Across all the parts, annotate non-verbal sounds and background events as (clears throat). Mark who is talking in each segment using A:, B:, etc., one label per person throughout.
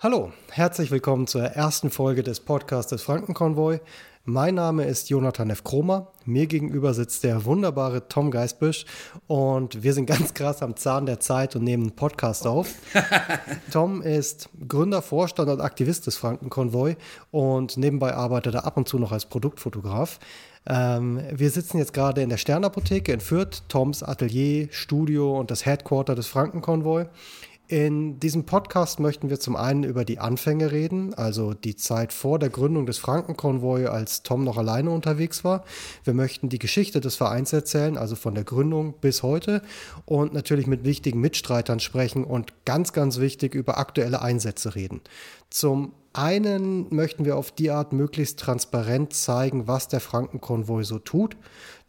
A: Hallo, herzlich willkommen zur ersten Folge des Podcasts des Frankenkonvoi. Mein Name ist Jonathan F. Kromer. Mir gegenüber sitzt der wunderbare Tom Geisbüsch und wir sind (laughs) ganz krass am Zahn der Zeit und nehmen einen Podcast auf. (laughs) Tom ist Gründer, Vorstand und Aktivist des Frankenkonvoi und nebenbei arbeitet er ab und zu noch als Produktfotograf. Ähm, wir sitzen jetzt gerade in der Sternapotheke in Fürth, Toms Atelier, Studio und das Headquarter des Frankenkonvoi. In diesem Podcast möchten wir zum einen über die Anfänge reden, also die Zeit vor der Gründung des Frankenkonvoi, als Tom noch alleine unterwegs war. Wir möchten die Geschichte des Vereins erzählen, also von der Gründung bis heute und natürlich mit wichtigen Mitstreitern sprechen und ganz, ganz wichtig über aktuelle Einsätze reden. Zum einen möchten wir auf die Art möglichst transparent zeigen, was der Frankenkonvoi so tut.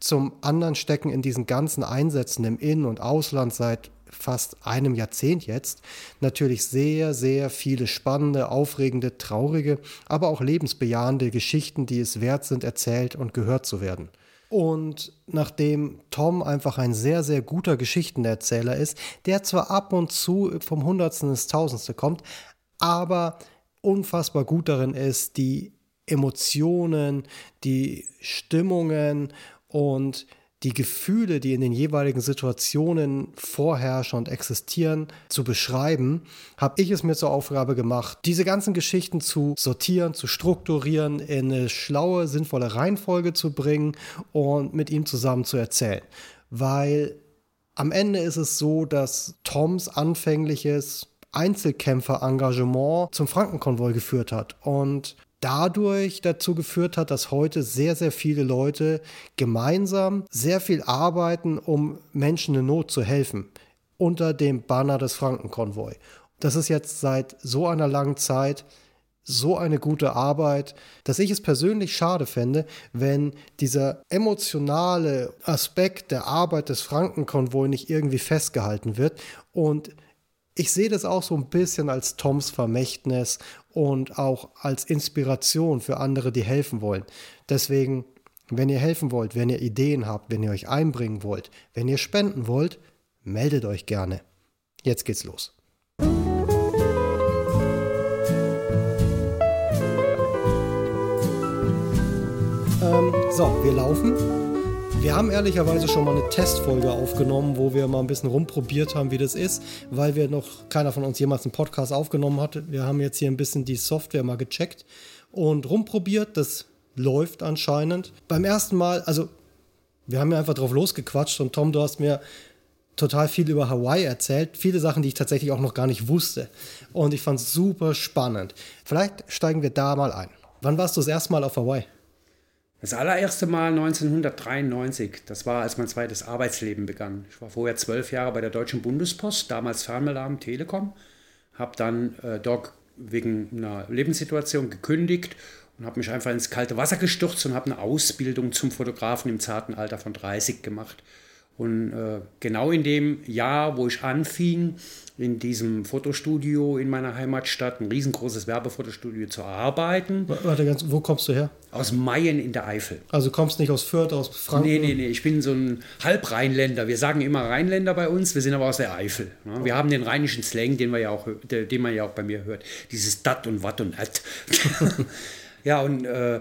A: Zum anderen stecken in diesen ganzen Einsätzen im In- und Ausland seit fast einem Jahrzehnt jetzt natürlich sehr, sehr viele spannende, aufregende, traurige, aber auch lebensbejahende Geschichten, die es wert sind, erzählt und gehört zu werden. Und nachdem Tom einfach ein sehr, sehr guter Geschichtenerzähler ist, der zwar ab und zu vom Hundertsten ins Tausendste kommt, aber unfassbar gut darin ist, die Emotionen, die Stimmungen und die Gefühle, die in den jeweiligen Situationen vorherrschen und existieren, zu beschreiben, habe ich es mir zur Aufgabe gemacht, diese ganzen Geschichten zu sortieren, zu strukturieren, in eine schlaue, sinnvolle Reihenfolge zu bringen und mit ihm zusammen zu erzählen. Weil am Ende ist es so, dass Toms anfängliches Einzelkämpfer-Engagement zum Frankenkonvoi geführt hat. Und dadurch dazu geführt hat, dass heute sehr, sehr viele Leute gemeinsam sehr viel arbeiten, um Menschen in Not zu helfen, unter dem Banner des Frankenkonvoi. Das ist jetzt seit so einer langen Zeit so eine gute Arbeit, dass ich es persönlich schade fände, wenn dieser emotionale Aspekt der Arbeit des Frankenkonvoi nicht irgendwie festgehalten wird und ich sehe das auch so ein bisschen als Toms Vermächtnis und auch als Inspiration für andere, die helfen wollen. Deswegen, wenn ihr helfen wollt, wenn ihr Ideen habt, wenn ihr euch einbringen wollt, wenn ihr spenden wollt, meldet euch gerne. Jetzt geht's los. Ähm, so, wir laufen. Wir haben ehrlicherweise schon mal eine Testfolge aufgenommen, wo wir mal ein bisschen rumprobiert haben, wie das ist, weil wir noch keiner von uns jemals einen Podcast aufgenommen hat. Wir haben jetzt hier ein bisschen die Software mal gecheckt und rumprobiert. Das läuft anscheinend. Beim ersten Mal, also wir haben ja einfach drauf losgequatscht und Tom, du hast mir total viel über Hawaii erzählt. Viele Sachen, die ich tatsächlich auch noch gar nicht wusste. Und ich fand es super spannend. Vielleicht steigen wir da mal ein. Wann warst du das erste Mal auf Hawaii?
B: Das allererste Mal 1993, das war, als mein zweites Arbeitsleben begann. Ich war vorher zwölf Jahre bei der Deutschen Bundespost, damals Fernmeladen Telekom, habe dann äh, dort wegen einer Lebenssituation gekündigt und habe mich einfach ins kalte Wasser gestürzt und habe eine Ausbildung zum Fotografen im zarten Alter von 30 gemacht. Und äh, genau in dem Jahr, wo ich anfing, in diesem Fotostudio in meiner Heimatstadt, ein riesengroßes Werbefotostudio zu arbeiten.
A: Warte ganz, wo kommst du her?
B: Aus Mayen in der Eifel.
A: Also kommst nicht aus Fürth, aus Franken?
B: Nee, nee, nee, ich bin so ein Halbrheinländer. Wir sagen immer Rheinländer bei uns, wir sind aber aus der Eifel. Ne? Wir haben den rheinischen Slang, den, wir ja auch, den man ja auch bei mir hört. Dieses Dat und Wat und At. (laughs) ja, und äh,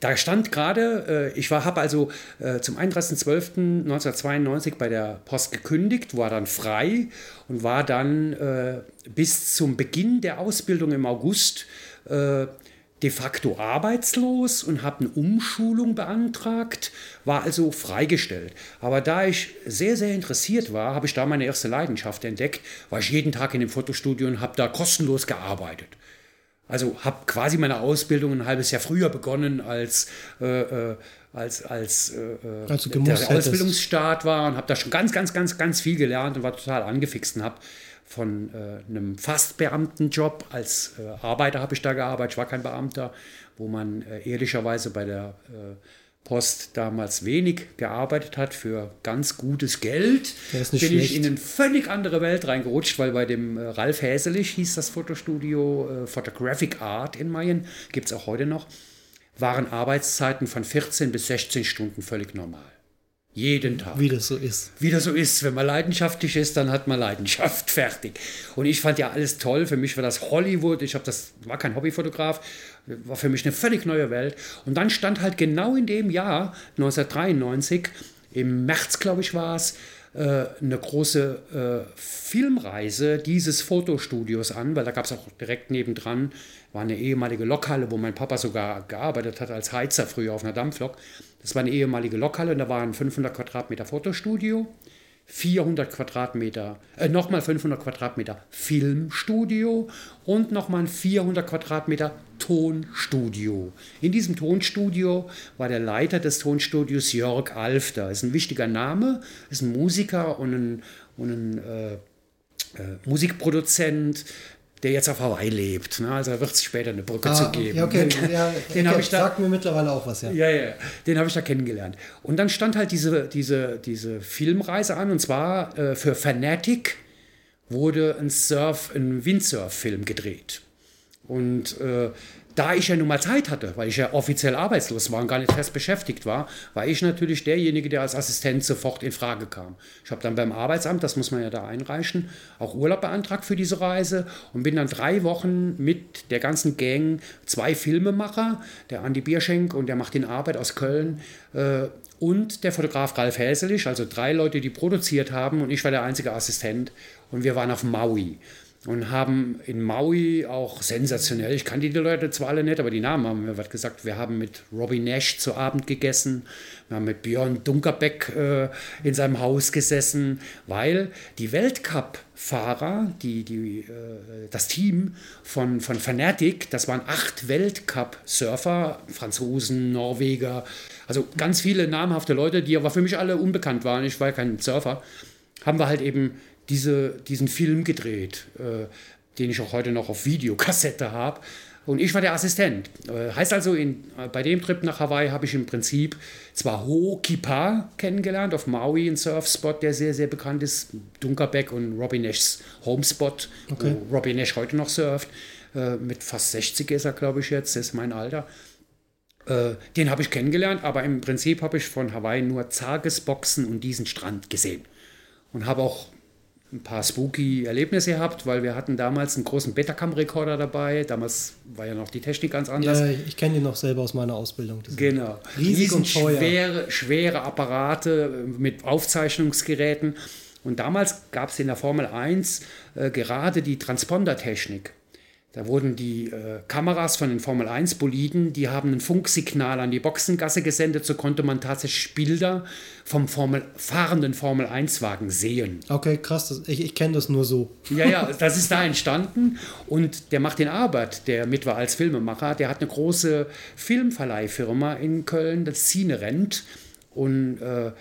B: da stand gerade, äh, ich habe also äh, zum 31.12.1992 bei der Post gekündigt, war dann frei und war dann äh, bis zum Beginn der Ausbildung im August de facto arbeitslos und habe eine Umschulung beantragt, war also freigestellt. Aber da ich sehr, sehr interessiert war, habe ich da meine erste Leidenschaft entdeckt, war ich jeden Tag in dem Fotostudio und habe da kostenlos gearbeitet. Also habe quasi meine Ausbildung ein halbes Jahr früher begonnen, als, äh, äh als, als äh, äh also der Ausbildungsstart war und habe da schon ganz, ganz, ganz, ganz viel gelernt und war total angefixt und habe von äh, einem Fastbeamtenjob als äh, Arbeiter habe ich da gearbeitet, ich war kein Beamter, wo man ehrlicherweise bei der äh, Post damals wenig gearbeitet hat für ganz gutes Geld, bin schlecht. ich in eine völlig andere Welt reingerutscht, weil bei dem äh, Ralf Häselich hieß das Fotostudio äh, Photographic Art in Mayen, gibt es auch heute noch, waren Arbeitszeiten von 14 bis 16 Stunden völlig normal. Jeden Tag.
A: Wie das so ist.
B: Wie das so ist. Wenn man leidenschaftlich ist, dann hat man Leidenschaft. (laughs) Fertig. Und ich fand ja alles toll. Für mich war das Hollywood. Ich habe das, war kein Hobbyfotograf. War für mich eine völlig neue Welt. Und dann stand halt genau in dem Jahr, 1993, im März, glaube ich, war es, äh, eine große äh, Filmreise dieses Fotostudios an, weil da gab es auch direkt nebendran, war eine ehemalige Lokhalle, wo mein Papa sogar gearbeitet hat als Heizer früher auf einer Dampflok. Das war eine ehemalige Lokhalle und da war ein 500 Quadratmeter Fotostudio, 400 Quadratmeter, äh, nochmal 500 Quadratmeter Filmstudio und nochmal ein 400 Quadratmeter Tonstudio. In diesem Tonstudio war der Leiter des Tonstudios Jörg Alfter. Ist ein wichtiger Name, ist ein Musiker und ein, und ein äh, äh, Musikproduzent, der jetzt auf Hawaii lebt. Ne? Also wird es später eine Brücke
A: Ah,
B: zu geben.
A: ja, okay. Ja,
B: Den
A: okay.
B: habe ich da,
A: Sagt mir mittlerweile auch was, ja.
B: ja, ja, den habe ich da kennengelernt. Und dann stand halt diese, diese, diese Filmreise an, und zwar äh, für Fanatic wurde ein Surf, ein Windsurf-Film gedreht. Und äh, da ich ja nun mal Zeit hatte, weil ich ja offiziell arbeitslos war und gar nicht fest beschäftigt war, war ich natürlich derjenige, der als Assistent sofort in Frage kam. Ich habe dann beim Arbeitsamt, das muss man ja da einreichen, auch Urlaub beantragt für diese Reise und bin dann drei Wochen mit der ganzen Gang, zwei Filmemacher, der Andi Bierschenk und der macht den Arbeit aus Köln, äh, und der Fotograf Ralf Häselich, also drei Leute, die produziert haben und ich war der einzige Assistent und wir waren auf Maui und haben in Maui auch sensationell, ich kannte die Leute zwar alle nicht, aber die Namen haben mir was gesagt. Wir haben mit Robbie Nash zu Abend gegessen, wir haben mit Björn Dunkerbeck äh, in seinem Haus gesessen, weil die Weltcup-Fahrer, die, die, äh, das Team von, von Fanatic, das waren acht Weltcup-Surfer, Franzosen, Norweger, also ganz viele namhafte Leute, die aber für mich alle unbekannt waren. Ich war ja kein Surfer, haben wir halt eben diese, diesen Film gedreht, äh, den ich auch heute noch auf Videokassette habe. Und ich war der Assistent. Äh, heißt also, in, äh, bei dem Trip nach Hawaii habe ich im Prinzip zwar Ho Kipa kennengelernt, auf Maui, ein Surfspot, der sehr, sehr bekannt ist. Dunkerbeck und Robbie Nashs Homespot,
A: Okay.
B: wo Robbie Nash heute noch surft. Äh, mit fast 60 ist er, glaube ich, jetzt, das ist mein Alter. Äh, den habe ich kennengelernt, aber im Prinzip habe ich von Hawaii nur Tagesboxen und diesen Strand gesehen. Und habe auch ein paar spooky Erlebnisse gehabt, weil wir hatten damals einen großen Betacam-Rekorder dabei. Damals war ja noch die Technik ganz anders.
A: Ja, ich kenne die noch selber aus meiner Ausbildung.
B: Genau.
A: Riesig und teuer.
B: schwere, schwere Apparate mit Aufzeichnungsgeräten. Und damals gab es in der Formel 1 äh, gerade die Transponder-Technik. Da wurden die äh, Kameras von den Formel 1 Boliden, die haben ein Funksignal an die Boxengasse gesendet, so konnte man tatsächlich Bilder vom Formel, fahrenden Formel 1 Wagen sehen.
A: Okay, krass. Das, ich ich kenne das nur so.
B: Ja, ja, das ist da entstanden und der macht den Arbeit, der mit war als Filmemacher, der hat eine große Filmverleihfirma in Köln, das Cine Rent und äh,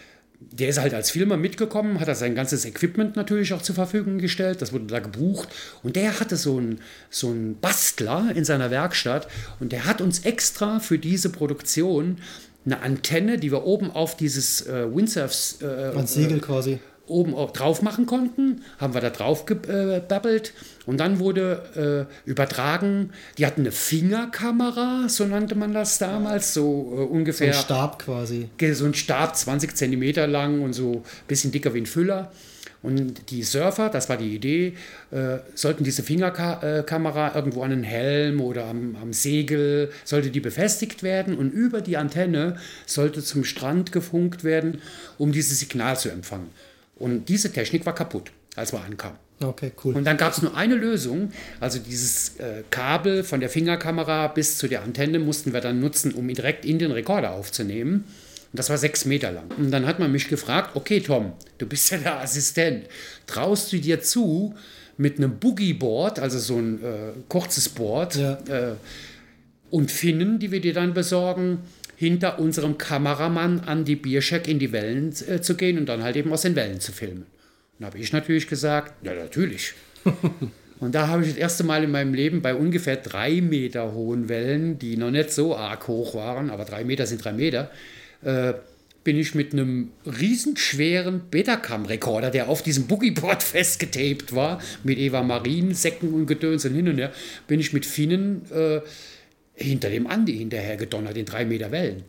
B: der ist halt als Filmer mitgekommen, hat er sein ganzes Equipment natürlich auch zur Verfügung gestellt, das wurde da gebucht und der hatte so einen so einen Bastler in seiner Werkstatt und der hat uns extra für diese Produktion eine Antenne, die wir oben auf dieses äh, Windsurfs äh,
A: Als Segel quasi.
B: Oben auch drauf machen konnten, haben wir da drauf gebabbelt und dann wurde äh, übertragen, die hatten eine Fingerkamera, so nannte man das damals, so äh,
A: So
B: ungefähr
A: ein Stab quasi.
B: so ein Stab 20 Zentimeter lang und so ein bisschen dicker wie ein Füller. Und die Surfer, das war die Idee, äh, sollten diese Fingerkamera irgendwo an den Helm oder am, am Segel, sollte die befestigt werden und über die Antenne sollte zum Strand gefunkt werden, um dieses Signal zu empfangen. Und diese Technik war kaputt, als wir ankamen.
A: Okay, cool.
B: Und dann gab es nur eine Lösung. Also dieses äh, Kabel von der Fingerkamera bis zu der Antenne mussten wir dann nutzen, um ihn direkt in den Rekorder aufzunehmen. Und das war sechs Meter lang. Und dann hat man mich gefragt, okay Tom, du bist ja der Assistent. Traust du dir zu, mit einem Boogie-Board, also so ein äh, kurzes Board,
A: Ja.
B: äh, und Finnen, die wir dir dann besorgen, hinter unserem Kameramann Andy Bierscheck in die Wellen äh, zu gehen und dann halt eben aus den Wellen zu filmen. Und habe ich natürlich gesagt, ja natürlich. (laughs) und da habe ich das erste Mal in meinem Leben bei ungefähr drei Meter hohen Wellen, die noch nicht so arg hoch waren, aber drei Meter sind drei Meter, äh, bin ich mit einem riesenschweren Betacam-Rekorder, der auf diesem Boogieboard (laughs) festgetaped war, mit Eva Marin, Säcken und Gedöns und hin und her, bin ich mit Finnen äh, hinter dem Andi hinterher gedonnert in drei Meter Wellen.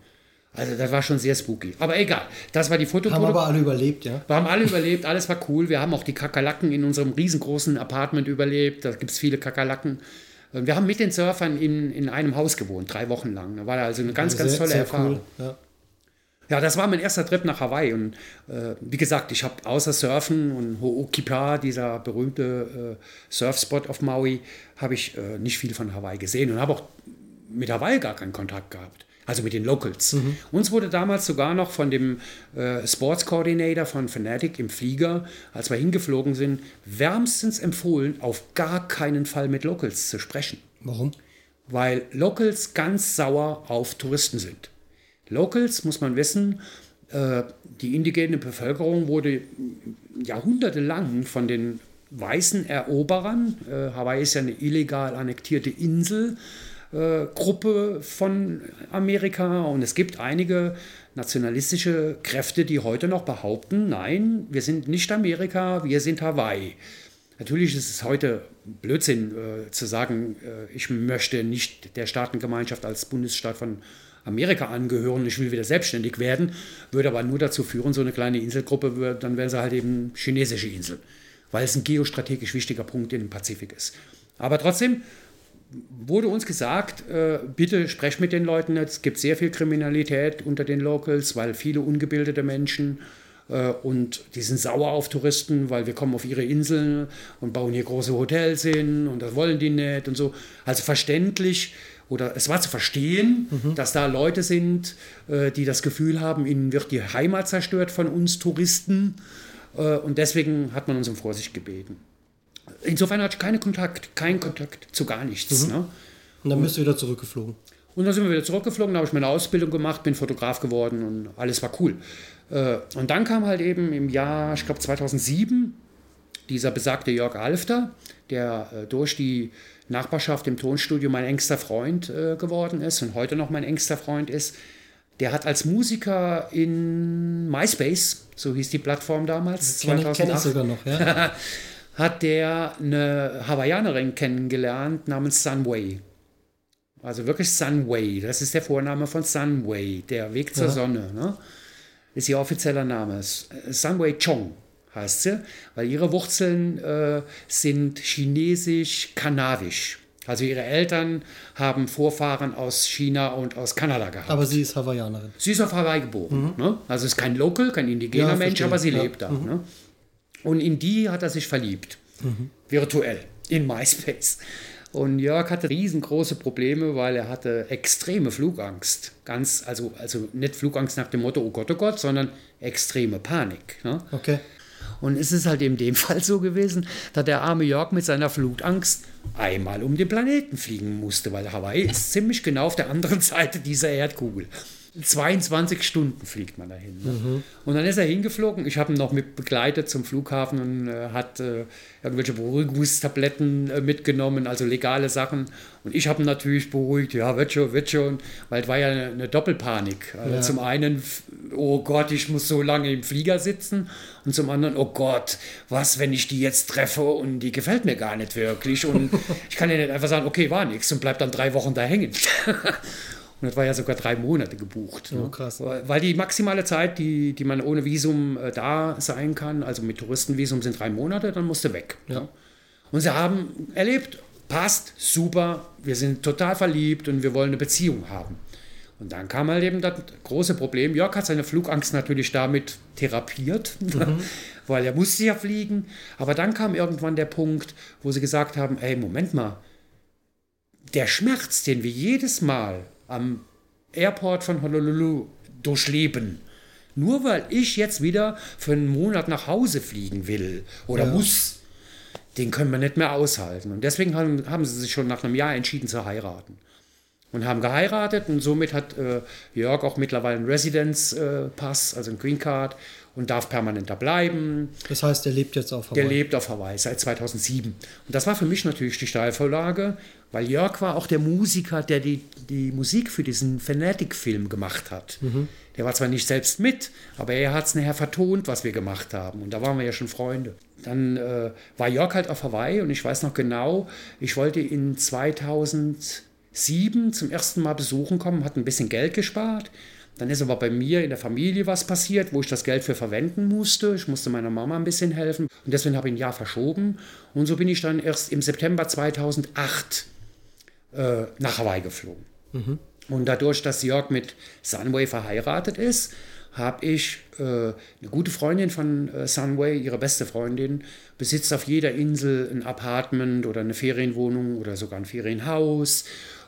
B: Also das war schon sehr spooky. Aber egal, das war die
A: Haben
B: Fotoproduktion.
A: aber alle überlebt, ja?
B: Wir haben alle überlebt, alles war cool. Wir haben auch die Kakerlaken in unserem riesengroßen Apartment überlebt. Da gibt es viele Kakerlaken. Wir haben mit den Surfern in, in einem Haus gewohnt, drei Wochen lang. Da war also eine ganz, ganz
A: Sehr-
B: tolle
A: sehr
B: Erfahrung.
A: Cool. Ja.
B: Ja, das war mein erster Trip nach Hawaii. Und äh, wie gesagt, ich habe außer Surfen und Ho'okipa, dieser berühmte äh, Surfspot auf Maui, habe ich äh, nicht viel von Hawaii gesehen und habe auch mit Hawaii gar keinen Kontakt gehabt. Also mit den Locals. Uns wurde damals sogar noch von dem äh, Sports Coordinator von Fanatic im Flieger, als wir hingeflogen sind, wärmstens empfohlen, auf gar keinen Fall mit Locals zu sprechen
A: Warum?
B: weil Locals ganz sauer auf Touristen sind. Locals, muss man wissen, äh, die indigene Bevölkerung wurde jahrhundertelang von den weißen Eroberern, äh, Hawaii ist ja eine illegal annektierte Insel, äh, Gruppe von Amerika und es gibt einige nationalistische Kräfte, die heute noch behaupten, nein, wir sind nicht Amerika, wir sind Hawaii. Natürlich ist es heute Blödsinn äh, zu sagen, äh, ich möchte nicht der Staatengemeinschaft als Bundesstaat von Amerika angehören, ich will wieder selbstständig werden, würde aber nur dazu führen, so eine kleine Inselgruppe, wird, dann wäre sie halt eben chinesische Insel, weil es ein geostrategisch wichtiger Punkt in dem Pazifik ist. Aber trotzdem wurde uns gesagt, äh, bitte sprecht mit den Leuten. Es gibt sehr viel Kriminalität unter den Locals, weil viele ungebildete Menschen äh, und die sind sauer auf Touristen, weil wir kommen auf ihre Inseln und bauen hier große Hotels hin und das wollen die nicht und so. Also verständlich oder es war zu verstehen, dass da Leute sind, äh, die das Gefühl haben, ihnen wird die Heimat zerstört von uns Touristen äh, und deswegen hat man uns um Vorsicht gebeten. Insofern hatte ich keinen Kontakt, keinen Kontakt zu gar nichts. Ne?
A: Und dann bist du wieder zurückgeflogen.
B: Und dann sind wir wieder zurückgeflogen, da habe ich meine Ausbildung gemacht, bin Fotograf geworden und alles war cool. Äh, Und dann kam halt eben im Jahr, ich glaube 2007, dieser besagte Jörg Alfter, der äh, durch die Nachbarschaft im Tonstudio mein engster Freund äh, geworden ist und heute noch mein engster Freund ist. Der hat als Musiker in MySpace, so hieß die Plattform damals,
A: Kenn ich, kenn ich sogar noch, ja. (laughs)
B: hat der eine Hawaiianerin kennengelernt namens Sunway. Also wirklich Sunway. Das ist der Vorname von Sunway, der Weg zur
A: Ja.
B: Sonne. Ne? Ist ihr offizieller Name. Sunway Chong heißt sie, weil ihre Wurzeln äh, sind chinesisch-kanavisch. Also ihre Eltern haben Vorfahren aus China und aus Kanada gehabt.
A: Aber sie ist Hawaiianerin.
B: Sie ist auf Hawaii geboren. Ne? Also ist kein Local, kein indigener
A: Ja,
B: Mensch,
A: verstehe.
B: aber sie
A: Ja.
B: lebt da. Ne? Und in die hat er sich verliebt. Virtuell. In MySpace. Und Jörg hatte riesengroße Probleme, weil er hatte extreme Flugangst. Ganz, also, also nicht Flugangst nach dem Motto, oh Gott, oh Gott, sondern extreme Panik. Ne?
A: Okay.
B: Und es ist halt in dem (laughs) Fall so gewesen, dass der arme Jörg mit seiner Flutangst einmal um den Planeten fliegen musste, weil Hawaii ist ziemlich genau auf der anderen (laughs) Seite dieser Erdkugel. 22 Stunden fliegt man dahin. Ne? Und dann ist er hingeflogen. Ich habe ihn noch mit begleitet zum Flughafen und äh, hat äh, irgendwelche Beruhigungstabletten äh, mitgenommen, also legale Sachen. Und ich habe ihn natürlich beruhigt, ja, wird schon, wird schon, weil es war ja eine, eine Doppelpanik. Also
A: Ja.
B: Zum einen, oh Gott, ich muss so lange im Flieger sitzen und zum anderen, oh Gott, was, wenn ich die jetzt treffe und die gefällt mir gar nicht wirklich und (laughs) ich kann ja nicht einfach sagen, okay, war nichts und bleib dann drei Wochen da hängen. Und das war ja sogar drei Monate gebucht.
A: Oh,
B: ne?
A: krass.
B: Weil die maximale Zeit, die, die man ohne Visum äh, da sein kann, also mit Touristenvisum sind drei Monate, dann musst du weg.
A: Ja.
B: ne? Und sie haben erlebt, passt, super, wir sind total verliebt und wir wollen eine Beziehung haben. Und dann kam halt eben das große Problem. Jörg hat seine Flugangst natürlich damit therapiert, (laughs) weil er musste ja fliegen. Aber dann kam irgendwann der Punkt, wo sie gesagt haben, ey, Moment mal, der Schmerz, den wir jedes Mal am Airport von Honolulu durchleben, nur weil ich jetzt wieder für einen Monat nach Hause fliegen will oder
A: Ja.
B: muss, den können wir nicht mehr aushalten. Und deswegen haben, haben sie sich schon nach einem Jahr entschieden zu heiraten. Und haben geheiratet und somit hat äh, Jörg auch mittlerweile einen Residence-Pass, also einen Green Card und darf permanent da bleiben.
A: Das heißt, er lebt jetzt auf
B: Der
A: Hawaii.
B: lebt auf Hawaii seit 2007. Und das war für mich natürlich die Steilvorlage, weil Jörg war auch der Musiker, der die, die Musik für diesen Fanatic-Film gemacht hat. Der war zwar nicht selbst mit, aber er hat es nachher vertont, was wir gemacht haben. Und da waren wir ja schon Freunde. Dann äh, war Jörg halt auf Hawaii und ich weiß noch genau, ich wollte in 2007 zum ersten Mal besuchen kommen, hatte ein bisschen Geld gespart. Dann ist aber bei mir in der Familie was passiert, wo ich das Geld für verwenden musste. Ich musste meiner Mama ein bisschen helfen und deswegen habe ich ein Jahr verschoben. Und so bin ich dann erst im September 2008 äh, nach Hawaii geflogen. Mhm. Und dadurch, dass Jörg mit Sunway verheiratet ist, habe ich äh, eine gute Freundin von äh, Sunway, ihre beste Freundin, besitzt auf jeder Insel ein Apartment oder eine Ferienwohnung oder sogar ein Ferienhaus.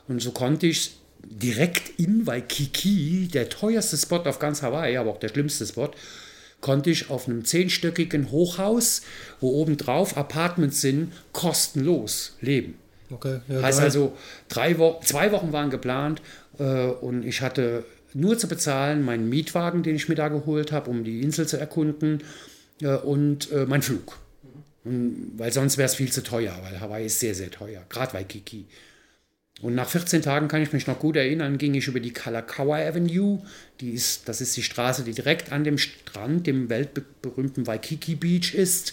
B: Und so konnte ich direkt in Waikiki, der teuerste Spot auf ganz Hawaii, aber auch der schlimmste Spot, konnte ich auf einem zehnstöckigen Hochhaus, wo obendrauf Apartments sind, kostenlos leben. Okay, ja, heißt also, drei Wo zwei Wochen waren geplant äh, und ich hatte nur zu bezahlen meinen Mietwagen, den ich mir da geholt habe, um die Insel zu erkunden äh, und äh, mein Flug. Und, weil sonst wäre es viel zu teuer, weil Hawaii ist sehr, sehr teuer, gerade Waikiki. Und nach 14 Tagen kann ich mich noch gut erinnern, ging ich über die Kalakaua Avenue. Die ist, das ist die Straße, die direkt an dem Strand, dem weltberühmten Waikiki Beach ist.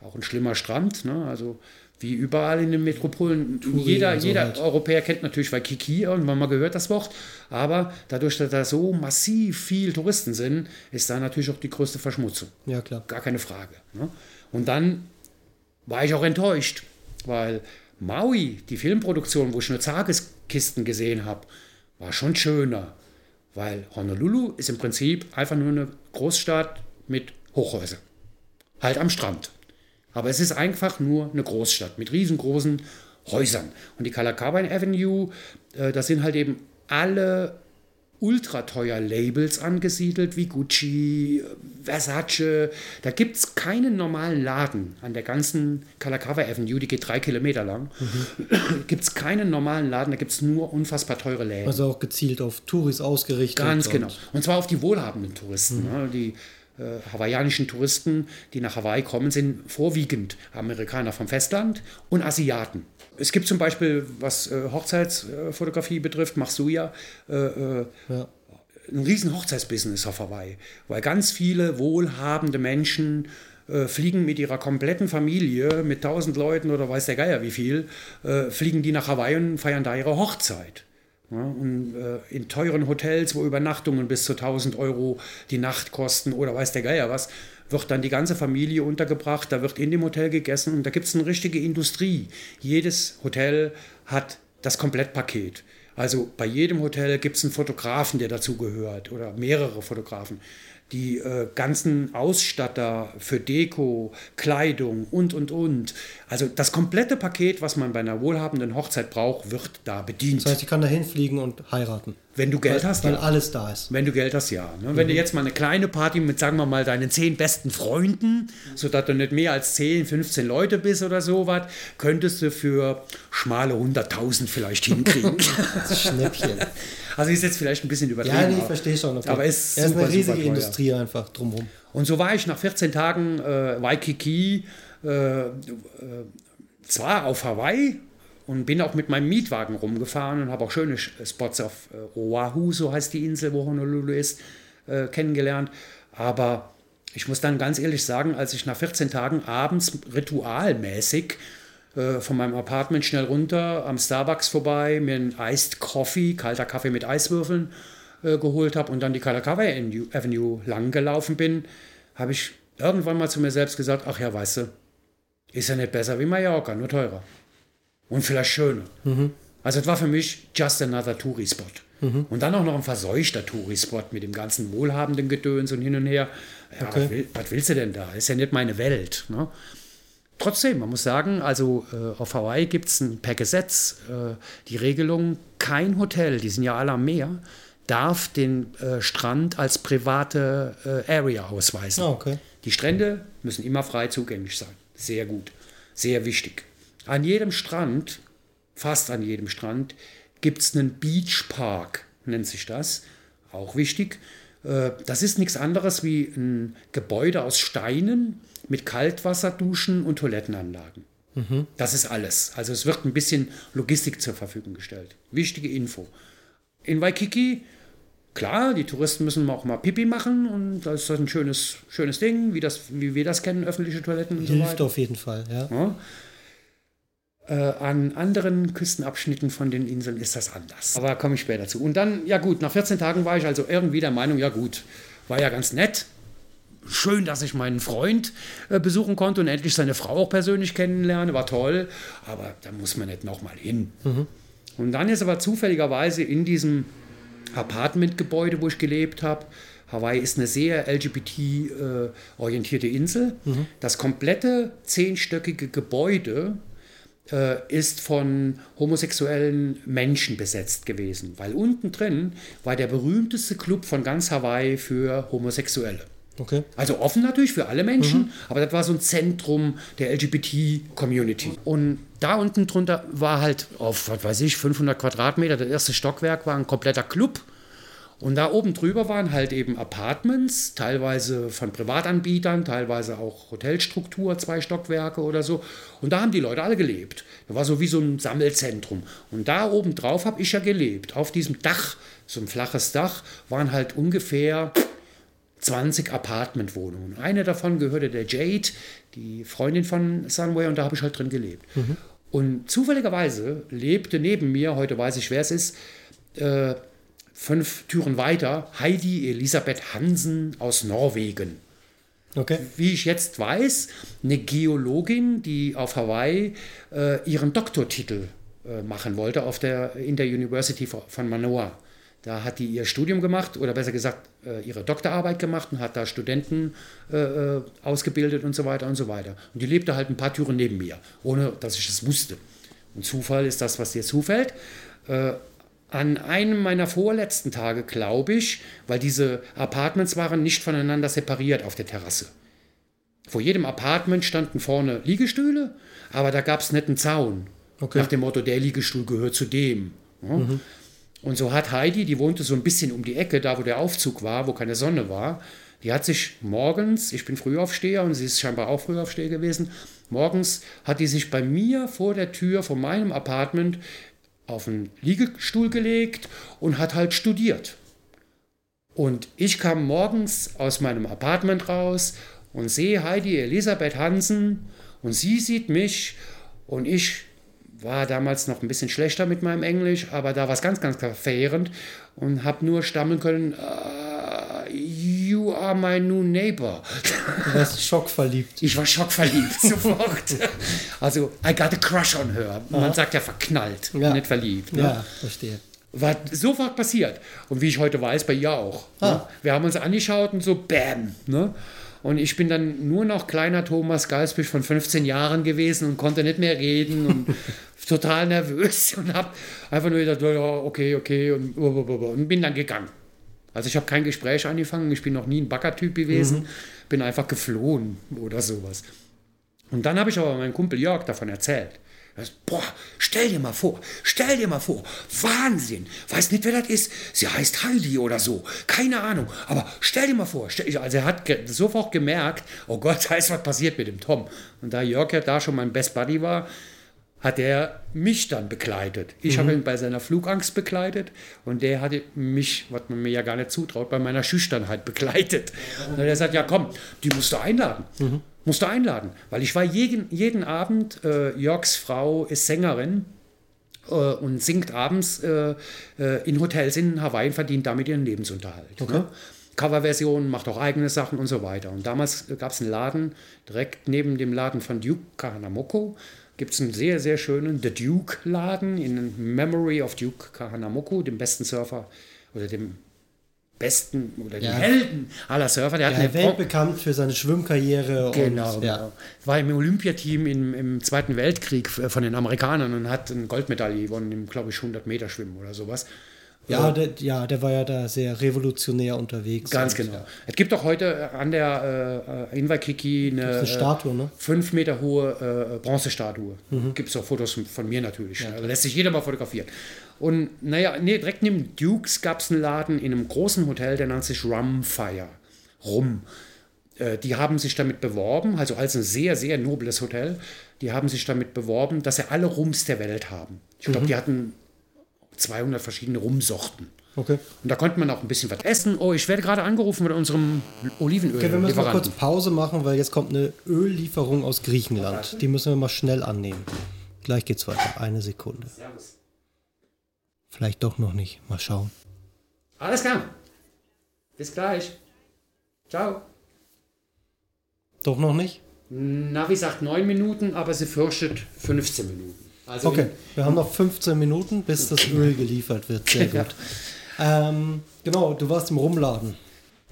B: Auch ein schlimmer Strand, ne? also wie überall in den Metropolen. Touri jeder so jeder halt. Europäer kennt natürlich Waikiki, irgendwann mal gehört das Wort. Aber dadurch, dass da so massiv viel Touristen sind, ist da natürlich auch die größte Verschmutzung.
A: Ja, klar.
B: Gar keine Frage. Ne? Und dann war ich auch enttäuscht, weil Maui, die Filmproduktion, wo ich nur Tageskisten gesehen habe, war schon schöner. Weil Honolulu ist im Prinzip einfach nur eine Großstadt mit Hochhäusern. Halt am Strand. Aber es ist einfach nur eine Großstadt mit riesengroßen Häusern. Und die Kalakaua Avenue, äh, das sind halt eben alle ultra teuer Labels angesiedelt, wie Gucci, Versace. Da gibt es keinen normalen Laden an der ganzen Kalakaua Avenue, die geht drei Kilometer lang. Mhm. (clears throat) gibt es keinen normalen Laden, da gibt es nur unfassbar teure Läden.
A: Also auch gezielt auf Touris ausgerichtet.
B: Ganz genau. Und zwar auf die wohlhabenden Touristen. Mhm. Ne? Die äh, hawaiianischen Touristen, die nach Hawaii kommen, sind vorwiegend Amerikaner vom Festland und Asiaten. Es gibt zum Beispiel, was äh, Hochzeitsfotografie betrifft, machst du ja, äh, äh, ja. ein riesen Hochzeitsbusiness auf Hawaii, weil ganz viele wohlhabende Menschen äh, fliegen mit ihrer kompletten Familie, mit tausend Leuten oder weiß der Geier wie viel, äh, fliegen die nach Hawaii und feiern da ihre Hochzeit. Ja, und äh, in teuren Hotels, wo Übernachtungen bis zu 1000 Euro die Nacht kosten oder weiß der Geier was, wird dann die ganze Familie untergebracht. Da wird in dem Hotel gegessen und da gibt es eine richtige Industrie. Jedes Hotel hat das Komplettpaket. Also bei jedem Hotel gibt es einen Fotografen, der dazugehört oder mehrere Fotografen die äh, ganzen Ausstatter für Deko, Kleidung und, und, und. Also das komplette Paket, was man bei einer wohlhabenden Hochzeit braucht, wird da bedient.
A: Das heißt, ich kann da hinfliegen und heiraten.
B: Wenn du Geld
A: weil,
B: hast,
A: weil ja. alles da ist.
B: Wenn du Geld hast, ja. Ne? Wenn mhm. du jetzt mal eine kleine Party mit, sagen wir mal, deinen zehn besten Freunden, sodass du nicht mehr als 10, 15 Leute bist oder sowas, könntest du für schmale 100.000 vielleicht hinkriegen. (laughs) Schnäppchen. Also ist jetzt vielleicht ein bisschen übertrieben.
A: Ja, nee, ich verstehe schon. Okay.
B: Aber es
A: ist, ist eine riesige Industrie einfach drumherum.
B: Und so war ich nach 14 Tagen äh, Waikiki, äh, äh, zwar auf Hawaii und bin auch mit meinem Mietwagen rumgefahren und habe auch schöne Spots auf äh, Oahu, so heißt die Insel, wo Honolulu ist, äh, kennengelernt. Aber ich muss dann ganz ehrlich sagen, als ich nach 14 Tagen abends ritualmäßig äh, von meinem Apartment schnell runter, am Starbucks vorbei, mir einen Iced Coffee, kalter Kaffee mit Eiswürfeln äh, geholt habe und dann die Kalakaua Avenue lang gelaufen bin, habe ich irgendwann mal zu mir selbst gesagt, ach ja, weißt du, ist ja nicht besser wie Mallorca, nur teurer. Und vielleicht schöner. Mhm. Also es war für mich just another Touri-Spot. Mhm. Und dann auch noch ein verseuchter Touri-Spot mit dem ganzen wohlhabenden Gedöns und hin und her. Ja, okay. was, will, was, willst du denn da? Ist ja nicht meine Welt. Ne? Trotzdem, man muss sagen, also äh, auf Hawaii gibt es per Gesetz äh, die Regelung, kein Hotel, die sind ja alle am Meer, darf den äh, Strand als private äh, Area ausweisen.
A: Oh, okay.
B: Die Strände müssen immer frei zugänglich sein. Sehr gut, sehr wichtig. An jedem Strand, fast an jedem Strand, gibt es einen Beach Park, nennt sich das. Auch wichtig. Äh, das ist nichts anderes wie ein Gebäude aus Steinen mit Kaltwasserduschen und Toilettenanlagen. Mhm. Das ist alles. Also es wird ein bisschen Logistik zur Verfügung gestellt. Wichtige Info. In Waikiki, klar, die Touristen müssen auch mal Pipi machen und das ist ein schönes, schönes Ding, wie, das, wie wir das kennen, öffentliche Toiletten und
A: Hilft so weiter. auf jeden Fall, ja. ja.
B: Äh, an anderen Küstenabschnitten von den Inseln ist das anders. Aber komme ich später zu. Und dann, ja gut, nach 14 Tagen war ich also irgendwie der Meinung, ja gut, war ja ganz nett. Schön, dass ich meinen Freund äh, besuchen konnte und endlich seine Frau auch persönlich kennenlerne, war toll. Aber da muss man nicht nochmal hin. Mhm. Und dann ist aber zufälligerweise in diesem Apartmentgebäude, wo ich gelebt habe, Hawaii ist eine sehr LGBT-orientierte äh, Insel. Mhm. Das komplette zehnstöckige Gebäude ist von homosexuellen Menschen besetzt gewesen, weil unten drin war der berühmteste Club von ganz Hawaii für Homosexuelle. Okay. Also offen natürlich für alle Menschen, mhm. aber das war so ein Zentrum der LGBT-Community. Und da unten drunter war halt auf, was weiß ich, 500 Quadratmeter, das erste Stockwerk war ein kompletter Club und da oben drüber waren halt eben Apartments, teilweise von Privatanbietern, teilweise auch Hotelstruktur, zwei Stockwerke oder so. Und da haben die Leute alle gelebt. Das war so wie so ein Sammelzentrum. Und da oben drauf habe ich ja gelebt. Auf diesem Dach, so ein flaches Dach, waren halt ungefähr 20 Apartmentwohnungen. Eine davon gehörte der Jade, die Freundin von Sunway, und da habe ich halt drin gelebt. Mhm. Und zufälligerweise lebte neben mir, heute weiß ich, wer es ist, äh, fünf Türen weiter Heidi Elisabeth Hansen aus Norwegen. Okay. Wie ich jetzt weiß, eine Geologin, die auf Hawaii äh, ihren Doktortitel äh, machen wollte auf der, in der University von Manoa. Da hat die ihr Studium gemacht oder besser gesagt äh, ihre Doktorarbeit gemacht und hat da Studenten äh, äh, ausgebildet und so weiter und so weiter. Und die lebte halt ein paar Türen neben mir, ohne dass ich es wusste. Und Zufall ist das, was dir zufällt. An einem meiner vorletzten Tage, glaube ich, weil diese Apartments waren nicht voneinander separiert auf der Terrasse. Vor jedem Apartment standen vorne Liegestühle, aber da gab es nicht einen Zaun. Okay. Nach dem Motto, der Liegestuhl gehört zu dem. Ja? Mhm. Und so hat Heidi, die wohnte so ein bisschen um die Ecke, da wo der Aufzug war, wo keine Sonne war, die hat sich morgens, ich bin Frühaufsteher und sie ist scheinbar auch Frühaufsteher gewesen, morgens hat die sich bei mir vor der Tür von meinem Apartment auf einen Liegestuhl gelegt und hat halt studiert. Und ich kam morgens aus meinem Apartment raus und sehe Heidi Elisabeth Hansen und sie sieht mich und ich war damals noch ein bisschen schlechter mit meinem Englisch, aber da war es ganz, ganz verheerend und habe nur stammeln können, you are my new neighbor.
A: Du warst schockverliebt.
B: Ich war schockverliebt, (laughs) sofort. Also, I got a crush on her. Man Aha. sagt ja verknallt, ja. nicht verliebt. Ne?
A: Ja, verstehe.
B: War sofort passiert. Und wie ich heute weiß, bei ihr auch. Ne? Ah. Ne? Wir haben uns angeschaut und so, bam. Ne? Und ich bin dann nur noch kleiner Thomas Geisbüch von 15 Jahren gewesen und konnte nicht mehr reden und (laughs) total nervös und habe einfach nur gedacht, ja, okay, okay und, und bin dann gegangen. Also ich habe kein Gespräch angefangen, ich bin noch nie ein Baggertyp gewesen, mhm. bin einfach geflohen oder sowas. Und dann habe ich aber meinem Kumpel Jörg davon erzählt. Das, boah, stell dir mal vor, stell dir mal vor, Wahnsinn, weiß nicht, wer das ist, sie heißt Heidi oder so, keine Ahnung, aber stell dir mal vor, stell, also er hat ge sofort gemerkt, oh Gott, (laughs) da ist was passiert mit dem Tom. Und da Jörg ja da schon mein Best Buddy war, hat er mich dann begleitet. Ich mhm. habe ihn bei seiner Flugangst begleitet und der hatte mich, was man mir ja gar nicht zutraut, bei meiner Schüchternheit begleitet. Und er sagt, ja komm, die musst du einladen. Mhm. Musst du einladen. Weil ich war jeden, jeden Abend, äh, Jörgs Frau ist Sängerin äh, und singt abends äh, äh in Hotels in Hawaii und verdient damit ihren Lebensunterhalt. Okay. Ne? Coverversionen, macht auch eigene Sachen und so weiter. Und damals gab es einen Laden direkt neben dem Laden von Duke Kahanamoko gibt es einen sehr, sehr schönen The Duke-Laden in Memory of Duke Kahanamoku, dem besten Surfer oder dem besten oder ja. dem Helden aller Surfer.
A: Der ja, hat weltbekannt für seine Schwimmkarriere.
B: Genau, und, ja. genau. War im Olympiateam im, im Zweiten Weltkrieg von den Amerikanern und hat eine Goldmedaille gewonnen im, glaube ich, 100 Meter Schwimmen oder sowas.
A: Ja, der, ja, der war ja da sehr revolutionär unterwegs.
B: Ganz genau. Ja. Es gibt auch heute an der äh, in Waikiki eine,
A: eine Statue, ne?
B: fünf Meter hohe äh, Bronzestatue. Mhm. Gibt es auch Fotos von mir natürlich. Ja. Also lässt sich jeder mal fotografieren. Und naja, nee, direkt neben Dukes gab es einen Laden in einem großen Hotel, der nannte sich Rumfire. Rum. Äh, die haben sich damit beworben, also als ein sehr, sehr nobles Hotel, die haben sich damit beworben, dass sie alle Rums der Welt haben. Ich glaube, mhm. die hatten 200 verschiedene Rumsorten. Okay. Und da konnte man auch ein bisschen was essen. Oh, ich werde gerade angerufen mit unserem Olivenöl. Okay,
A: wir müssen mal kurz Pause machen, weil jetzt kommt eine Öllieferung aus Griechenland. Die müssen wir mal schnell annehmen. Gleich geht's weiter. Eine Sekunde.
B: Servus.
A: Vielleicht doch noch nicht. Mal schauen.
B: Alles klar. Bis gleich. Ciao.
A: Doch noch nicht?
B: Navi sagt 9 Minuten, aber sie fürchtet 15 Minuten. Also
A: Okay, wir haben noch 15 Minuten, bis das Öl geliefert wird. Sehr
B: Ja.
A: gut. Ähm, genau, du warst im Rumladen.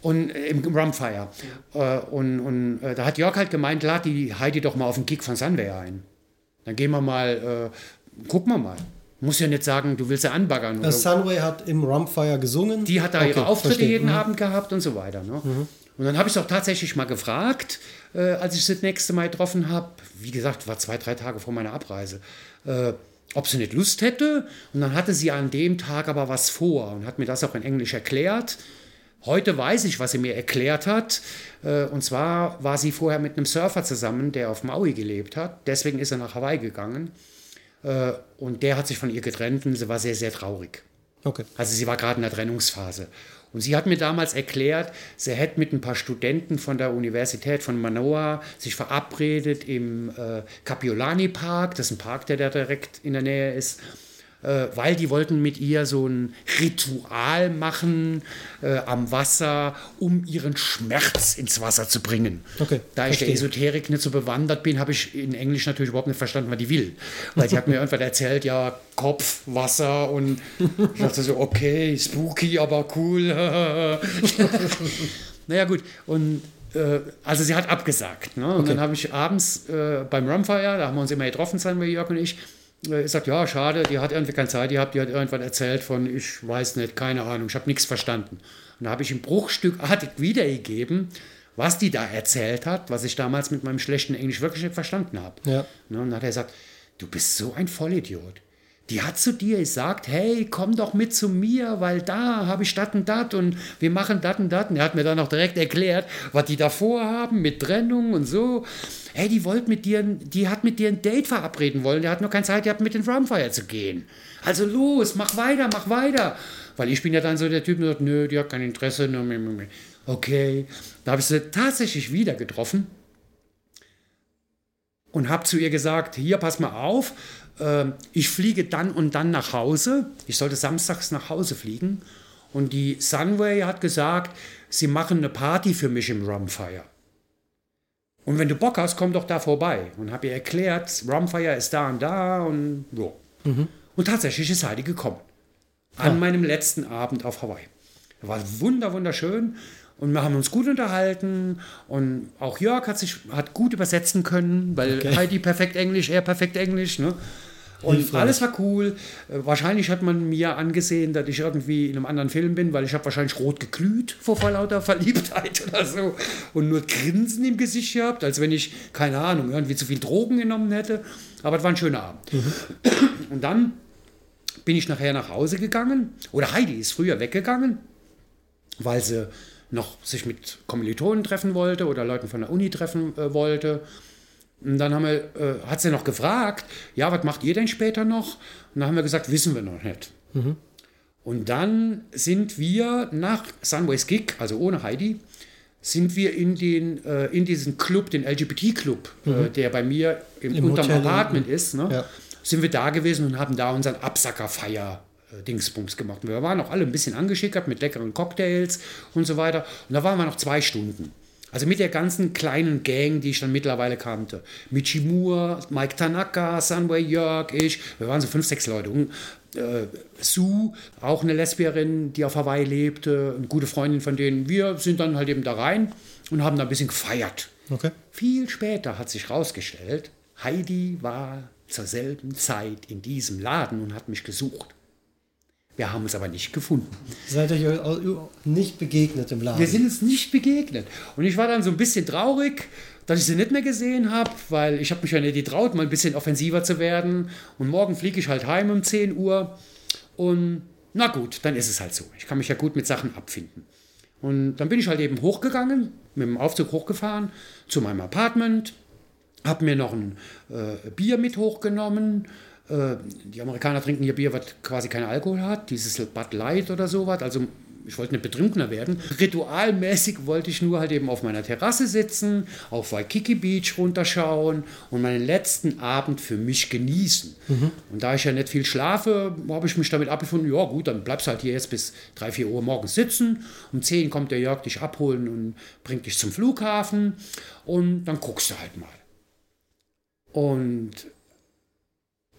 B: Und äh, im Rumfire. Äh, und und äh, da hat Jörg halt gemeint, lad die Heidi doch mal auf den Gig von Sunway ein. Dann gehen wir mal, gucken wir mal. Muss ja nicht sagen, du willst ja anbaggern. Oder?
A: Sunway hat im Rumfire gesungen.
B: Die hat da
A: Okay,
B: ihre Auftritte
A: verstehe.
B: jeden
A: Mhm.
B: Abend gehabt und so weiter. Ne? Und dann habe ich es auch tatsächlich mal gefragt, als ich sie das nächste Mal getroffen habe. Wie gesagt, war zwei, drei Tage vor meiner Abreise. Äh, ob sie nicht Lust hätte. Und dann hatte sie an dem Tag aber was vor und hat mir das auch in Englisch erklärt. Heute weiß ich, was sie mir erklärt hat. Äh, Und zwar war sie vorher mit einem Surfer zusammen, der auf Maui gelebt hat. Deswegen ist er nach Hawaii gegangen. Äh, Und der hat sich von ihr getrennt und sie war sehr, sehr traurig.
A: Okay.
B: Also sie war gerade in der Trennungsphase. Und sie hat mir damals erklärt, sie hätte mit ein paar Studenten von der Universität von Manoa sich verabredet im äh, Kapiolani Park, das ist ein Park, der da direkt in der Nähe ist, äh, weil die wollten mit ihr so ein Ritual machen äh, am Wasser, um ihren Schmerz ins Wasser zu bringen.
A: Okay,
B: Da ich der
A: verstehe.
B: Esoterik nicht so bewandert bin, habe ich in Englisch natürlich überhaupt nicht verstanden, was die will. Weil sie hat mir irgendwann erzählt, ja, Kopf, Wasser und ich dachte so, okay, spooky, aber cool. (laughs) naja, gut. Und äh, also sie hat abgesagt. Ne? Und
A: Okay.
B: dann habe ich abends äh, beim Rumfire, da haben wir uns immer getroffen, sein wir Jörg und ich, äh, gesagt, ja, schade, die hat irgendwie keine Zeit gehabt, die hat irgendwann erzählt von, ich weiß nicht, keine Ahnung, ich habe nichts verstanden. Und da habe ich ihm bruchstückartig wiedergegeben, was die da erzählt hat, was ich damals mit meinem schlechten Englisch wirklich nicht verstanden habe.
A: Ja.
B: Ne, und dann hat er gesagt, du bist so ein Vollidiot. Die hat zu dir gesagt, hey, komm doch mit zu mir, weil da habe ich dat und dat und wir machen dat und dat. Und er hat mir dann auch direkt erklärt, was die da vorhaben mit Trennung und so. Hey, die wollte mit dir, die hat mit dir ein Date verabreden wollen, der hat noch keine Zeit gehabt, mit den Rumfire zu gehen. Also los, mach weiter, mach weiter. Weil ich bin ja dann so der Typ, der sagt, nö, die hat kein Interesse. Okay, da habe ich sie tatsächlich wieder getroffen und habe zu ihr gesagt, hier, pass mal auf, äh, ich fliege dann und dann nach Hause. Ich sollte samstags nach Hause fliegen. Und die Sunway hat gesagt, sie machen eine Party für mich im Rumfire. Und wenn du Bock hast, komm doch da vorbei. Und habe ihr erklärt, Rumfire ist da und da und so. Und tatsächlich ist Heidi gekommen. An meinem letzten Abend auf Hawaii. War wunder, wunderschön. Und wir haben uns gut unterhalten. Und auch Jörg hat sich hat gut übersetzen können, weil
A: Okay.
B: Heidi perfekt Englisch, er perfekt Englisch. Ne? Und
A: Hilfreich.
B: alles war cool. Äh, Wahrscheinlich hat man mir angesehen, dass ich irgendwie in einem anderen Film bin, weil ich habe wahrscheinlich rot geglüht vor lauter Verliebtheit (laughs) oder so. Und nur Grinsen im Gesicht gehabt, als wenn ich, keine Ahnung, irgendwie zu viel Drogen genommen hätte. Aber es war ein schöner Abend. Und dann bin ich nachher nach Hause gegangen. Oder Heidi ist früher weggegangen, weil sie noch sich mit Kommilitonen treffen wollte oder Leuten von der Uni treffen äh, wollte. Und dann haben wir, äh, hat sie noch gefragt, ja, was macht ihr denn später noch? Und dann haben wir gesagt, wissen wir noch nicht. Und dann sind wir nach Sunways Gig, also ohne Heidi, sind wir in, den, äh, in diesen Club, den LGBT-Club, äh, der bei mir im,
A: Im
B: unterm
A: Hotel in-
B: Apartment ist, ne?
A: Ja.
B: sind wir da gewesen und haben da unseren Absackerfeier. äh, Dingsbums gemacht. Und wir waren auch alle ein bisschen angeschickert mit leckeren Cocktails und so weiter. Und da waren wir noch zwei Stunden. Also mit der ganzen kleinen Gang, die ich dann mittlerweile kannte. Michi Moore, Mike Tanaka, Sunway Jörg, ich. Wir waren so fünf, sechs Leute. Und, äh, Sue, auch eine Lesbierin, die auf Hawaii lebte, eine gute Freundin von denen. Wir sind dann halt eben da rein und haben da ein bisschen gefeiert.
A: Okay.
B: Viel später hat sich herausgestellt, Heidi war zur selben Zeit in diesem Laden und hat mich gesucht. Wir haben uns aber nicht gefunden.
A: Seid ihr euch nicht begegnet im Laden?
B: Wir sind uns nicht begegnet. Und ich war dann so ein bisschen traurig, dass ich sie nicht mehr gesehen habe, weil ich habe mich ja nicht getraut, mal ein bisschen offensiver zu werden. Und morgen fliege ich halt heim um 10 Uhr. Und na gut, dann ist es halt so. Ich kann mich ja gut mit Sachen abfinden. Und dann bin ich halt eben hochgegangen, mit dem Aufzug hochgefahren zu meinem Apartment, habe mir noch ein äh, Bier mit hochgenommen. Äh, die Amerikaner trinken hier Bier, was quasi keinen Alkohol hat, dieses Bud Light oder sowas. Also ich wollte nicht betrunkener werden. Ritualmäßig wollte ich nur halt eben auf meiner Terrasse sitzen, auf Waikiki Beach runterschauen und meinen letzten Abend für mich genießen. Mhm. Und da ich ja nicht viel schlafe, habe ich mich damit abgefunden, ja gut, dann bleibst du halt hier jetzt bis 3, 4 Uhr morgens sitzen. Um 10 kommt der Jörg dich abholen und bringt dich zum Flughafen und dann guckst du halt mal. Und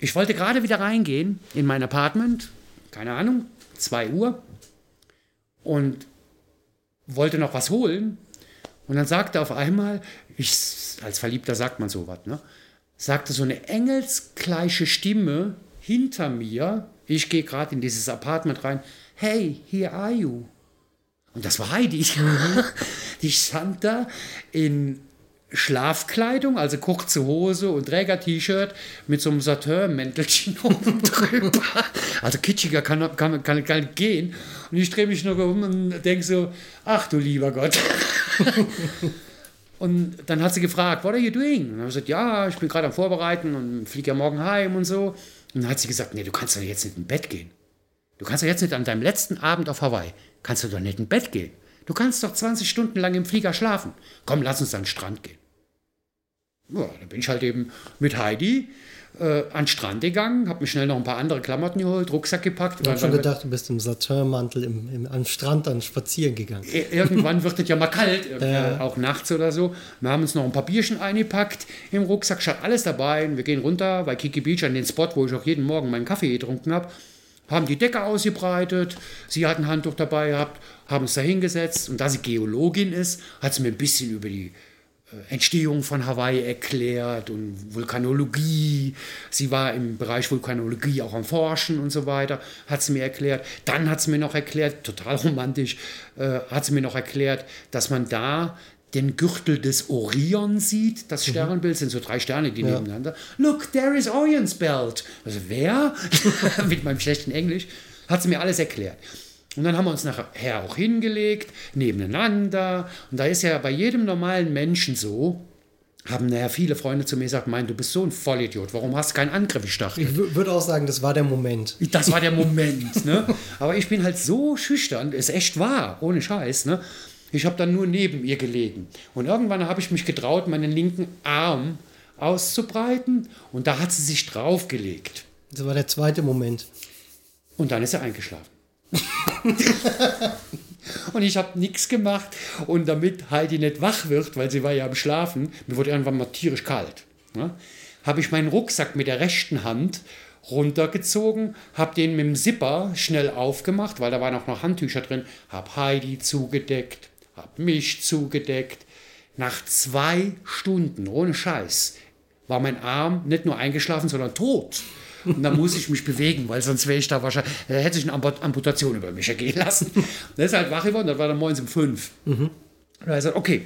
B: ich wollte gerade wieder reingehen in mein Apartment, keine Ahnung, 2 Uhr und wollte noch was holen. Und dann sagte auf einmal, ich, als Verliebter sagt man sowas, ne? sagte so eine engelsgleiche Stimme hinter mir, ich gehe gerade in dieses Apartment rein, hey, here are you. Und das war Heidi. (laughs) Die stand da in Schlafkleidung, also kurze Hose und Träger-T-Shirt mit so einem Saturn-Mäntelchen (laughs) oben drüber. Also kitschiger kann, kann, kann, kann gehen. Und ich drehe mich nur um und denke so, ach du lieber Gott. (laughs) und dann hat sie gefragt, what are you doing? Und dann habe ich gesagt, ja, ich bin gerade am Vorbereiten und fliege ja morgen heim und so. Und dann hat sie gesagt, nee, du kannst doch jetzt nicht ins Bett gehen. Du kannst doch jetzt nicht an deinem letzten Abend auf Hawaii, kannst du doch nicht ins Bett gehen. Du kannst doch 20 Stunden lang im Flieger schlafen. Komm, lass uns an den Strand gehen. Ja, dann bin ich halt eben mit Heidi äh, an den Strand gegangen, habe mir schnell noch ein paar andere Klamotten geholt, Rucksack gepackt.
A: Ich habe schon gedacht, du bist im Saturnmantel im, im, am Strand dann spazieren gegangen.
B: Irgendwann wird es ja mal kalt, (laughs) ja. auch nachts oder so. Wir haben uns noch ein paar Bierchen eingepackt im Rucksack, schaut alles dabei. Und wir gehen runter bei Kiki Beach an den Spot, wo ich auch jeden Morgen meinen Kaffee getrunken habe haben die Decke ausgebreitet, sie hat ein Handtuch dabei gehabt, haben uns da hingesetzt und da sie Geologin ist, hat sie mir ein bisschen über die äh, Entstehung von Hawaii erklärt und Vulkanologie. Sie war im Bereich Vulkanologie auch am Forschen und so weiter, hat sie mir erklärt. Dann hat sie mir noch erklärt, total romantisch, äh, hat sie mir noch erklärt, dass man da den Gürtel des Orion sieht. Das mhm. Sternbild sind so drei Sterne, die ja. nebeneinander. Look, there is Orion's Belt. Also wer? (laughs) Mit meinem schlechten Englisch. Hat sie mir alles erklärt. Und dann haben wir uns nachher auch hingelegt, nebeneinander. Und da ist ja bei jedem normalen Menschen so, haben nachher viele Freunde zu mir gesagt, mein, du bist so ein Vollidiot, warum hast du keinen Angriff gestartet?
A: Ich würde auch sagen, das war der Moment.
B: Das war der (laughs) Moment, ne? Aber ich bin halt so schüchtern, ist echt wahr, ohne Scheiß, ne? Ich habe dann nur neben ihr gelegen. Und irgendwann habe ich mich getraut, meinen linken Arm auszubreiten und da hat sie sich draufgelegt.
A: Das war der zweite Moment.
B: Und dann ist er eingeschlafen. (laughs) und ich habe nichts gemacht. Und damit Heidi nicht wach wird, weil sie war ja am Schlafen, mir wurde irgendwann mal tierisch kalt, ne, habe ich meinen Rucksack mit der rechten Hand runtergezogen, habe den mit dem Zipper schnell aufgemacht, weil da waren auch noch Handtücher drin, habe Heidi zugedeckt, habe mich zugedeckt. Nach zwei Stunden, ohne Scheiß, war mein Arm nicht nur eingeschlafen, sondern tot. Und dann muss ich mich bewegen, weil sonst wäre ich da wahrscheinlich, da hätte sich eine Amputation über mich ergehen lassen. Das ist halt wach geworden, das war dann morgens um fünf. Mhm. Und er sagt, okay,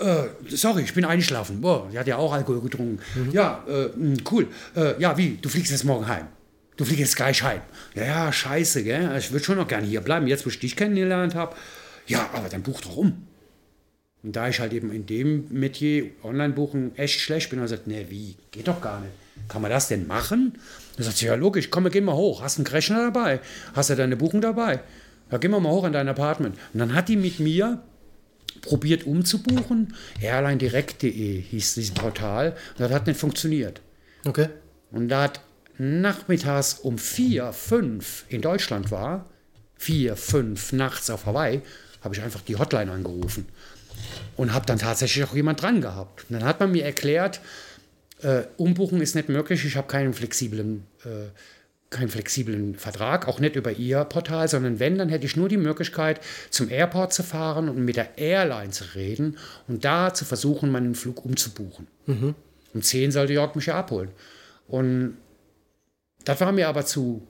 B: äh, sorry, ich bin eingeschlafen. Boah, die hat ja auch Alkohol getrunken. Mhm. Ja, äh, hm, cool. Äh, ja, wie? Du fliegst jetzt morgen heim. Du fliegst jetzt gleich heim. Ja, ja, scheiße, gell? Ich würde schon noch gerne hier bleiben, jetzt wo ich dich kennengelernt habe. Ja, aber dann buch doch um. Und da ich halt eben in dem Metier Online-Buchen echt schlecht bin, habe ich gesagt, nee, wie? Geht doch gar nicht. Kann man das denn machen? Da sagt sie, ja logisch, komm, gehen mal hoch. Hast du einen Rechner dabei? Hast du deine Buchung dabei? Ja, gehen wir mal hoch in dein Apartment. Und dann hat die mit mir probiert umzubuchen. Airlinedirect.de hieß dieses Portal. Und das hat nicht funktioniert.
A: Okay.
B: Und da hat nachmittags um vier, fünf in Deutschland war, vier, fünf nachts auf Hawaii, habe ich einfach die Hotline angerufen und habe dann tatsächlich auch jemand dran gehabt. Und dann hat man mir erklärt, äh, umbuchen ist nicht möglich, ich habe keinen flexiblen, äh, keinen flexiblen Vertrag, auch nicht über Ihr Portal, sondern wenn, dann hätte ich nur die Möglichkeit, zum Airport zu fahren und mit der Airline zu reden und da zu versuchen, meinen Flug umzubuchen. Mhm. Um 10 sollte Jörg mich ja abholen. Und das war mir aber zu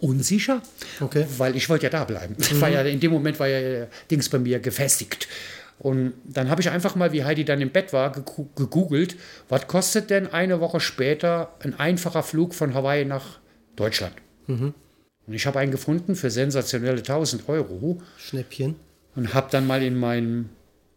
B: unsicher, okay. weil ich wollte ja da bleiben. (laughs) Mhm. War ja, in dem Moment war ja Dings bei mir gefestigt. Und dann habe ich einfach mal, wie Heidi dann im Bett war, gegoogelt, was kostet denn eine Woche später ein einfacher Flug von Hawaii nach Deutschland? Mhm. Und ich habe einen gefunden für sensationelle 1000 Euro.
A: Schnäppchen.
B: Und habe dann mal in meinem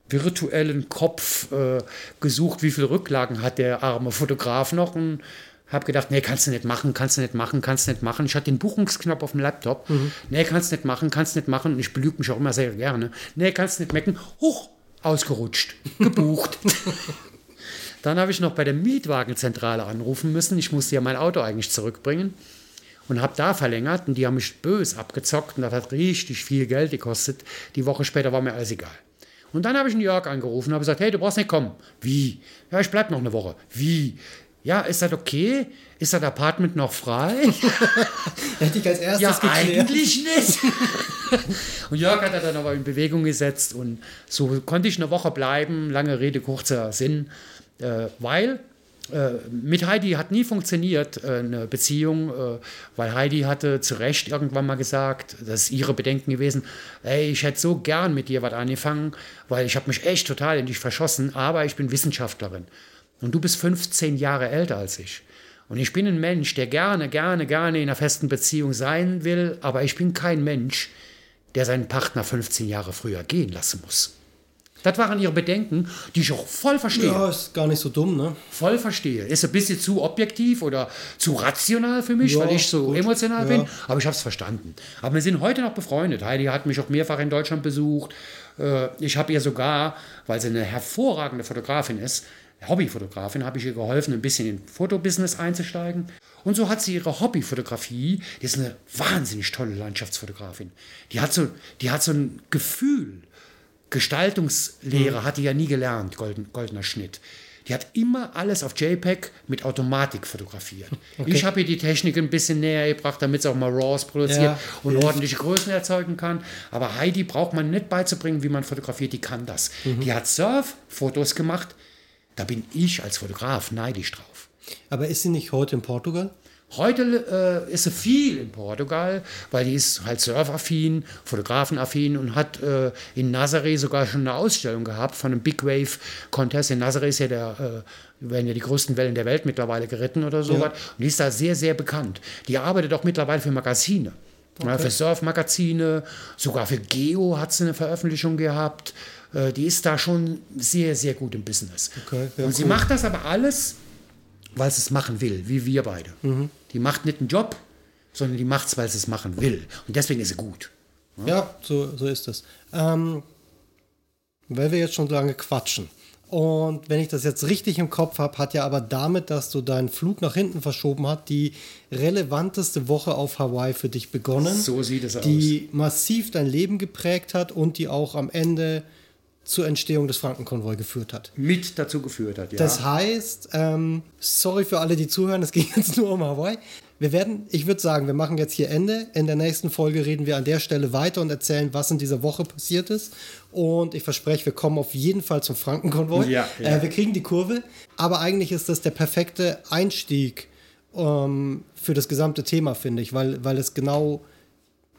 B: virtuellen Kopf äh, gesucht, wie viele Rücklagen hat der arme Fotograf noch. Und Habe gedacht, nee, kannst du nicht machen, kannst du nicht machen, kannst du nicht machen. Ich hatte den Buchungsknopf auf dem Laptop. Mhm. Nee, kannst du nicht machen, kannst du nicht machen. Und ich belüge mich auch immer sehr gerne. Nee, kannst du nicht mecken. Huch, ausgerutscht, gebucht. (laughs) Dann habe ich noch bei der Mietwagenzentrale anrufen müssen. Ich musste ja mein Auto eigentlich zurückbringen und habe da verlängert und die haben mich bös abgezockt und das hat richtig viel Geld gekostet. Die Woche später war mir alles egal. Und dann habe ich einen Jörg angerufen und habe gesagt, hey, du brauchst nicht kommen. Wie? Ja, ich bleibe noch eine Woche. Wie? Ja, ist das okay? Ist das Apartment noch frei? (laughs)
A: Hätte ich als erstes
B: Ja, geklärt. eigentlich nicht. (laughs) und Jörg hat er dann aber in Bewegung gesetzt und so konnte ich eine Woche bleiben. Lange Rede, kurzer Sinn. Äh, weil äh, mit Heidi hat nie funktioniert äh, eine Beziehung, äh, weil Heidi hatte zu Recht irgendwann mal gesagt, das ist ihre Bedenken gewesen, ey, ich hätte so gern mit dir was angefangen, weil ich habe mich echt total in dich verschossen, aber ich bin Wissenschaftlerin und du bist 15 Jahre älter als ich. Und ich bin ein Mensch, der gerne, gerne, gerne in einer festen Beziehung sein will, aber ich bin kein Mensch, der seinen Partner 15 Jahre früher gehen lassen muss. Das waren ihre Bedenken, die ich auch voll verstehe.
A: Ja, ist gar nicht so dumm, ne?
B: Voll verstehe. Ist ein bisschen zu objektiv oder zu rational für mich, ja, weil ich so gut. emotional ja. bin, aber ich habe es verstanden. Aber wir sind heute noch befreundet. Heidi hat mich auch mehrfach in Deutschland besucht. Äh, ich habe ihr sogar, weil sie eine hervorragende Fotografin ist, Hobbyfotografin, habe ich ihr geholfen, ein bisschen in Fotobusiness einzusteigen. Und so hat sie ihre Hobbyfotografie, die ist eine wahnsinnig tolle Landschaftsfotografin. Die hat so, die hat so ein Gefühl Gestaltungslehre mhm. hat die ja nie gelernt, golden, goldener Schnitt. Die hat immer alles auf JPEG mit Automatik fotografiert. (laughs) Okay. Ich habe ihr die Technik ein bisschen näher gebracht, damit sie auch mal RAWs produziert ja, und yes. ordentliche Größen erzeugen kann. Aber Heidi braucht man nicht beizubringen, wie man fotografiert, die kann das. Mhm. Die hat Surf-Fotos gemacht, da bin ich als Fotograf neidisch drauf.
A: Aber ist sie nicht heute in Portugal?
B: Heute äh, ist sie viel in Portugal, weil die ist halt surfaffin, fotografenaffin und hat äh, in Nazaré sogar schon eine Ausstellung gehabt von einem Big Wave Contest. In Nazaré ist ja der, äh, werden ja die größten Wellen der Welt mittlerweile geritten oder so. Ja. Und die ist da sehr, sehr bekannt. Die arbeitet auch mittlerweile für Magazine. Okay. Für Surfmagazine, sogar für Geo hat sie eine Veröffentlichung gehabt. Äh, die ist da schon sehr, sehr gut im Business. Okay, und sie macht das aber alles weil sie es machen will, wie wir beide. Mhm. Die macht nicht einen Job, sondern die macht es, weil sie es machen will. Und deswegen ist sie gut.
A: Ja, ja so, so ist es. Ähm, weil wir jetzt schon lange quatschen. Und wenn ich das jetzt richtig im Kopf habe, hat ja aber damit, dass du deinen Flug nach hinten verschoben hast, die relevanteste Woche auf Hawaii für dich begonnen.
B: So sieht es
A: aus. Die massiv dein Leben geprägt hat und die auch am Ende zur Entstehung des Frankenkonvoi geführt hat.
B: Mit dazu geführt hat, ja.
A: Das heißt, ähm, sorry für alle, die zuhören, es ging (laughs) jetzt nur um Hawaii. Wir werden, ich würde sagen, wir machen jetzt hier Ende. In der nächsten Folge reden wir an der Stelle weiter und erzählen, was in dieser Woche passiert ist. Und ich verspreche, wir kommen auf jeden Fall zum Frankenkonvoi. Ja, ja. Äh, wir kriegen die Kurve. Aber eigentlich ist das der perfekte Einstieg ähm, für das gesamte Thema, finde ich, weil, weil es genau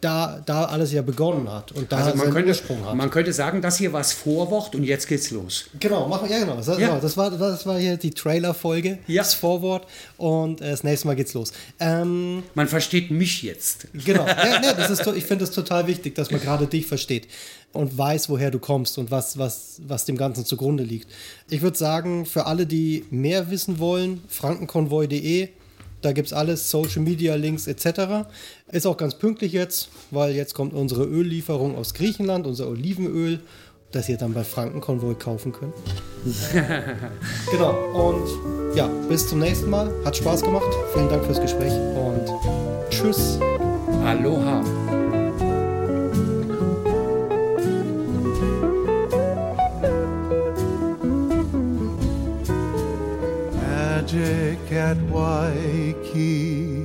A: da, da alles ja begonnen hat und da
B: also man könnte, Ursprung hat. Man könnte sagen, das hier war das Vorwort und jetzt geht's los.
A: Genau, machen, ja genau. Das, ja. Genau, das, war, das war hier die Trailer-Folge, ja. das Vorwort und äh, das nächste Mal geht's los. Ähm,
B: man versteht mich jetzt.
A: Genau, (laughs) ja, nee, das ist, ich finde es total wichtig, dass man gerade dich versteht und weiß, woher du kommst und was, was, was dem Ganzen zugrunde liegt. Ich würde sagen, für alle, die mehr wissen wollen, frankenkonvoi.de da gibt es alles, Social Media, Links etc. Ist auch ganz pünktlich jetzt, weil jetzt kommt unsere Öllieferung aus Griechenland, unser Olivenöl, das ihr dann bei Frankenkonvoi kaufen könnt. (laughs) genau, und ja, bis zum nächsten Mal. Hat Spaß gemacht. Vielen Dank fürs Gespräch und tschüss.
B: Aloha.
C: Magic at Waikiki